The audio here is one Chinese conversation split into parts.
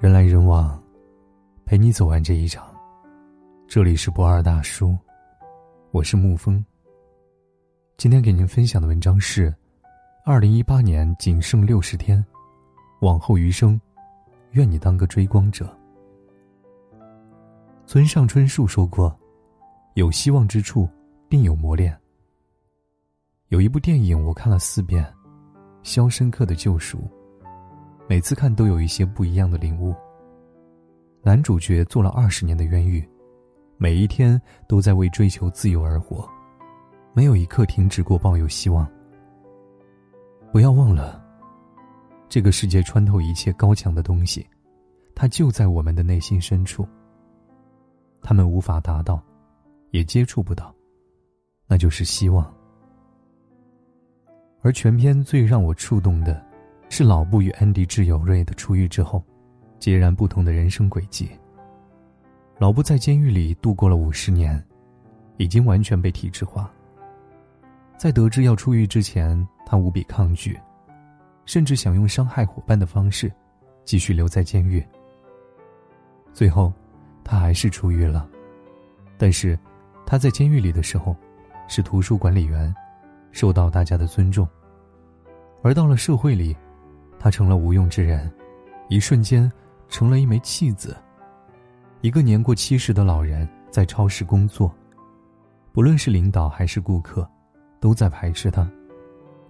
人来人往，陪你走完这一场。这里是不二大叔，我是沐风。今天给您分享的文章是：二零一八年仅剩六十天，往后余生，愿你当个追光者。村上春树说过：“有希望之处，定有磨练。”有一部电影我看了四遍，《肖申克的救赎》。每次看都有一些不一样的领悟。男主角做了二十年的冤狱，每一天都在为追求自由而活，没有一刻停止过抱有希望。不要忘了，这个世界穿透一切高墙的东西，它就在我们的内心深处。他们无法达到，也接触不到，那就是希望。而全篇最让我触动的。是老布与安迪挚友瑞的出狱之后，截然不同的人生轨迹。老布在监狱里度过了五十年，已经完全被体制化。在得知要出狱之前，他无比抗拒，甚至想用伤害伙伴的方式，继续留在监狱。最后，他还是出狱了，但是他在监狱里的时候，是图书管理员，受到大家的尊重，而到了社会里。他成了无用之人，一瞬间成了一枚弃子。一个年过七十的老人在超市工作，不论是领导还是顾客，都在排斥他，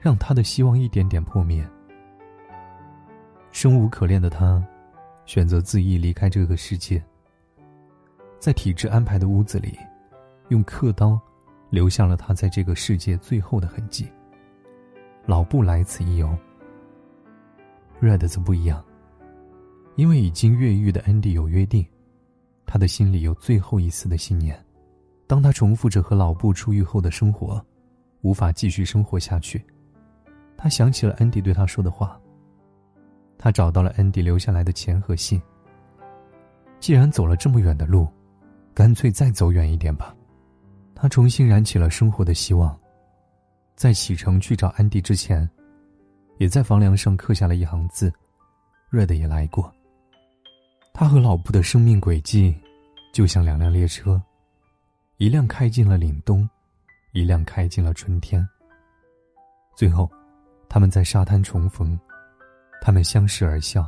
让他的希望一点点破灭。生无可恋的他，选择自缢离开这个世界。在体制安排的屋子里，用刻刀留下了他在这个世界最后的痕迹。老布来此一游。Red 则不一样，因为已经越狱的 Andy 有约定，他的心里有最后一丝的信念。当他重复着和老布出狱后的生活，无法继续生活下去，他想起了 Andy 对他说的话。他找到了 Andy 留下来的钱和信。既然走了这么远的路，干脆再走远一点吧。他重新燃起了生活的希望，在启程去找安迪之前。也在房梁上刻下了一行字：“Red 也来过。”他和老布的生命轨迹，就像两辆列车，一辆开进了凛冬，一辆开进了春天。最后，他们在沙滩重逢，他们相视而笑。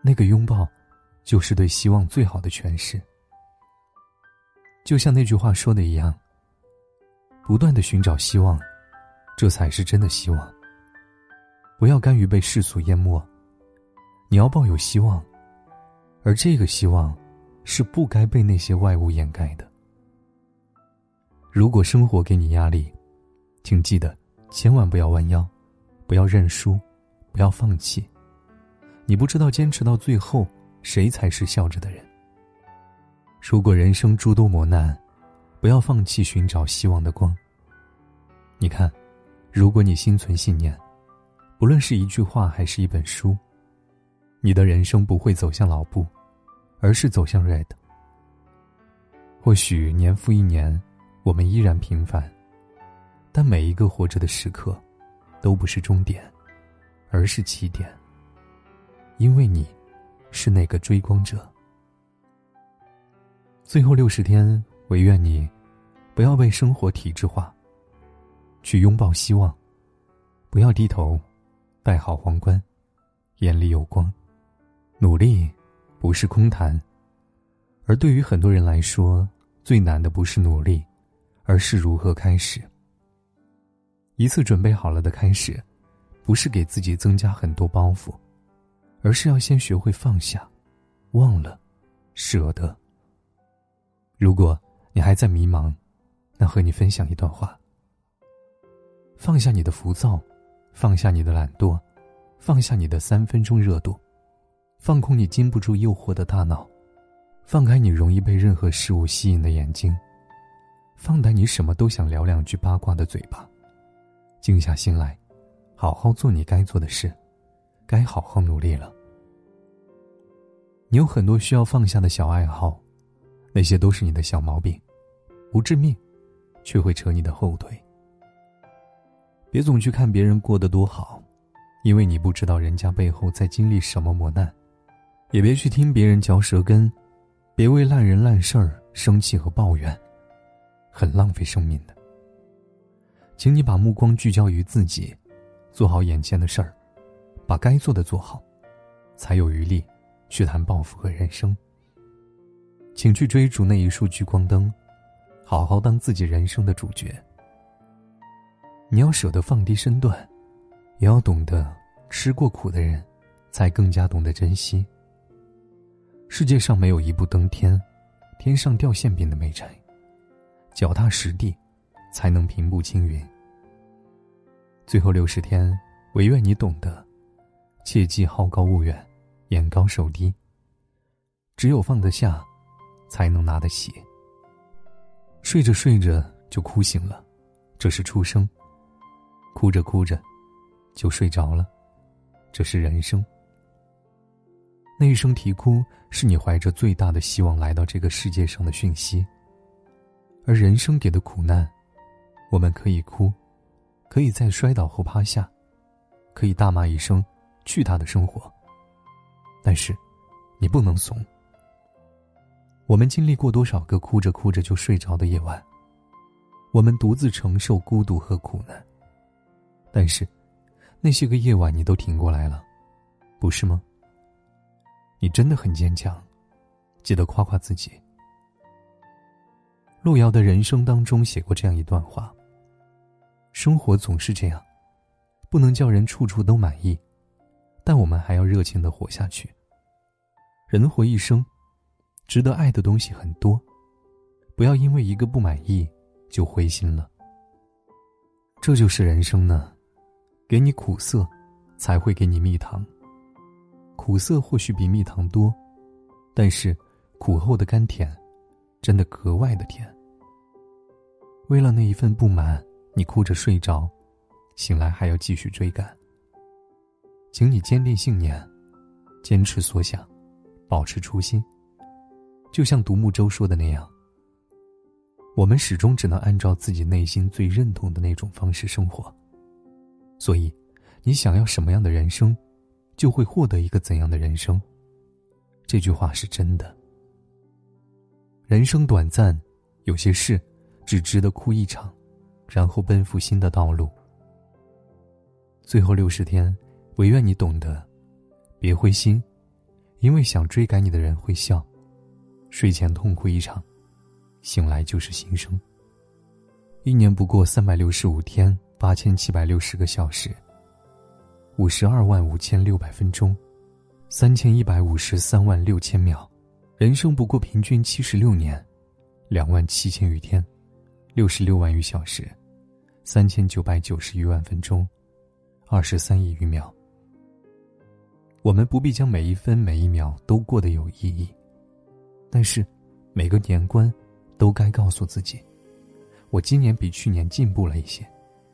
那个拥抱，就是对希望最好的诠释。就像那句话说的一样：“不断的寻找希望，这才是真的希望。”不要甘于被世俗淹没，你要抱有希望，而这个希望，是不该被那些外物掩盖的。如果生活给你压力，请记得千万不要弯腰，不要认输，不要放弃。你不知道坚持到最后，谁才是笑着的人。如果人生诸多磨难，不要放弃寻找希望的光。你看，如果你心存信念。无论是一句话还是一本书，你的人生不会走向老布，而是走向 Red。或许年复一年，我们依然平凡，但每一个活着的时刻，都不是终点，而是起点。因为你，是那个追光者。最后六十天，唯愿你，不要被生活体制化，去拥抱希望，不要低头。戴好皇冠，眼里有光。努力不是空谈，而对于很多人来说，最难的不是努力，而是如何开始。一次准备好了的开始，不是给自己增加很多包袱，而是要先学会放下，忘了，舍得。如果你还在迷茫，那和你分享一段话：放下你的浮躁。放下你的懒惰，放下你的三分钟热度，放空你经不住诱惑的大脑，放开你容易被任何事物吸引的眼睛，放胆你什么都想聊两句八卦的嘴巴，静下心来，好好做你该做的事，该好好努力了。你有很多需要放下的小爱好，那些都是你的小毛病，不致命，却会扯你的后腿。别总去看别人过得多好，因为你不知道人家背后在经历什么磨难，也别去听别人嚼舌根，别为烂人烂事儿生气和抱怨，很浪费生命的。请你把目光聚焦于自己，做好眼前的事儿，把该做的做好，才有余力去谈抱负和人生。请去追逐那一束聚光灯，好好当自己人生的主角。你要舍得放低身段，也要懂得吃过苦的人，才更加懂得珍惜。世界上没有一步登天，天上掉馅饼的美差，脚踏实地，才能平步青云。最后六十天，唯愿你懂得，切忌好高骛远，眼高手低。只有放得下。才能拿得起。睡着睡着就哭醒了，这是出生；哭着哭着就睡着了，这是人生。那一声啼哭，是你怀着最大的希望来到这个世界上的讯息。而人生给的苦难，我们可以哭，可以在摔倒后趴下，可以大骂一声“去他的生活”，但是，你不能怂。我们经历过多少个哭着哭着就睡着的夜晚？我们独自承受孤独和苦难。但是，那些个夜晚你都挺过来了，不是吗？你真的很坚强，记得夸夸自己。路遥的人生当中写过这样一段话：生活总是这样，不能叫人处处都满意，但我们还要热情的活下去。人活一生。值得爱的东西很多，不要因为一个不满意就灰心了。这就是人生呢，给你苦涩，才会给你蜜糖。苦涩或许比蜜糖多，但是苦后的甘甜，真的格外的甜。为了那一份不满，你哭着睡着，醒来还要继续追赶。请你坚定信念，坚持所想，保持初心。就像独木舟说的那样，我们始终只能按照自己内心最认同的那种方式生活。所以，你想要什么样的人生，就会获得一个怎样的人生。这句话是真的。人生短暂，有些事只值得哭一场，然后奔赴新的道路。最后六十天，唯愿你懂得，别灰心，因为想追赶你的人会笑。睡前痛哭一场，醒来就是新生。一年不过三百六十五天，八千七百六十个小时，五十二万五千六百分钟，三千一百五十三万六千秒。人生不过平均七十六年，两万七千余天，六十六万余小时，三千九百九十余万分钟，二十三亿余秒。我们不必将每一分每一秒都过得有意义。但是，每个年关，都该告诉自己，我今年比去年进步了一些，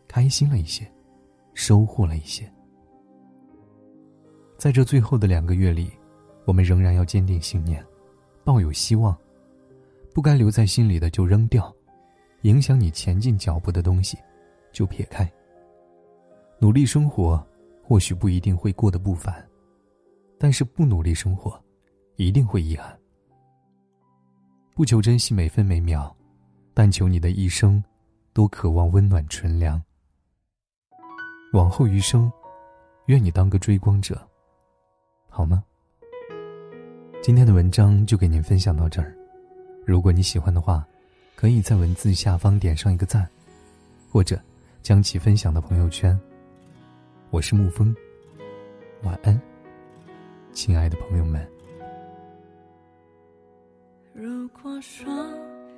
开心了一些，收获了一些。在这最后的两个月里，我们仍然要坚定信念，抱有希望。不该留在心里的就扔掉，影响你前进脚步的东西，就撇开。努力生活，或许不一定会过得不凡，但是不努力生活，一定会遗憾。不求珍惜每分每秒，但求你的一生，都渴望温暖纯良。往后余生，愿你当个追光者，好吗？今天的文章就给您分享到这儿。如果你喜欢的话，可以在文字下方点上一个赞，或者将其分享到朋友圈。我是沐风，晚安，亲爱的朋友们。如果说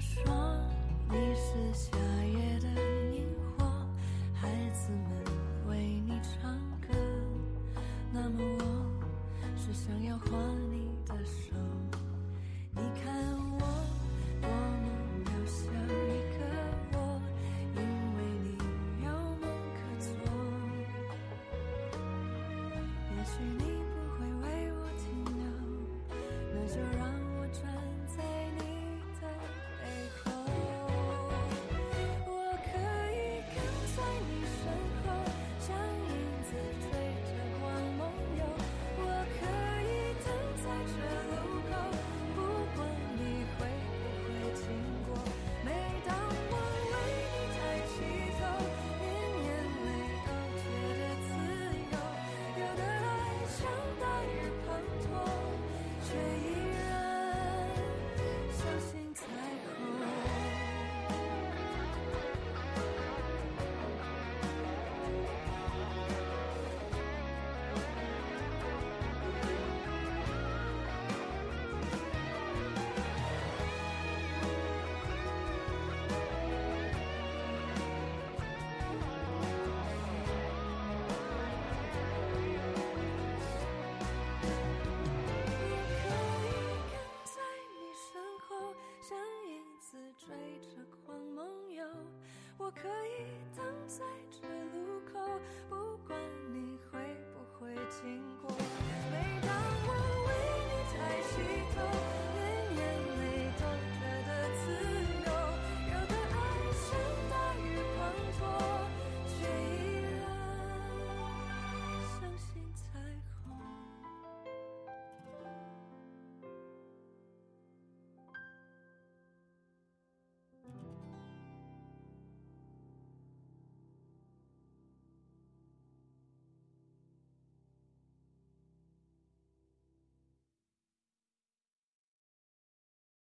说可以。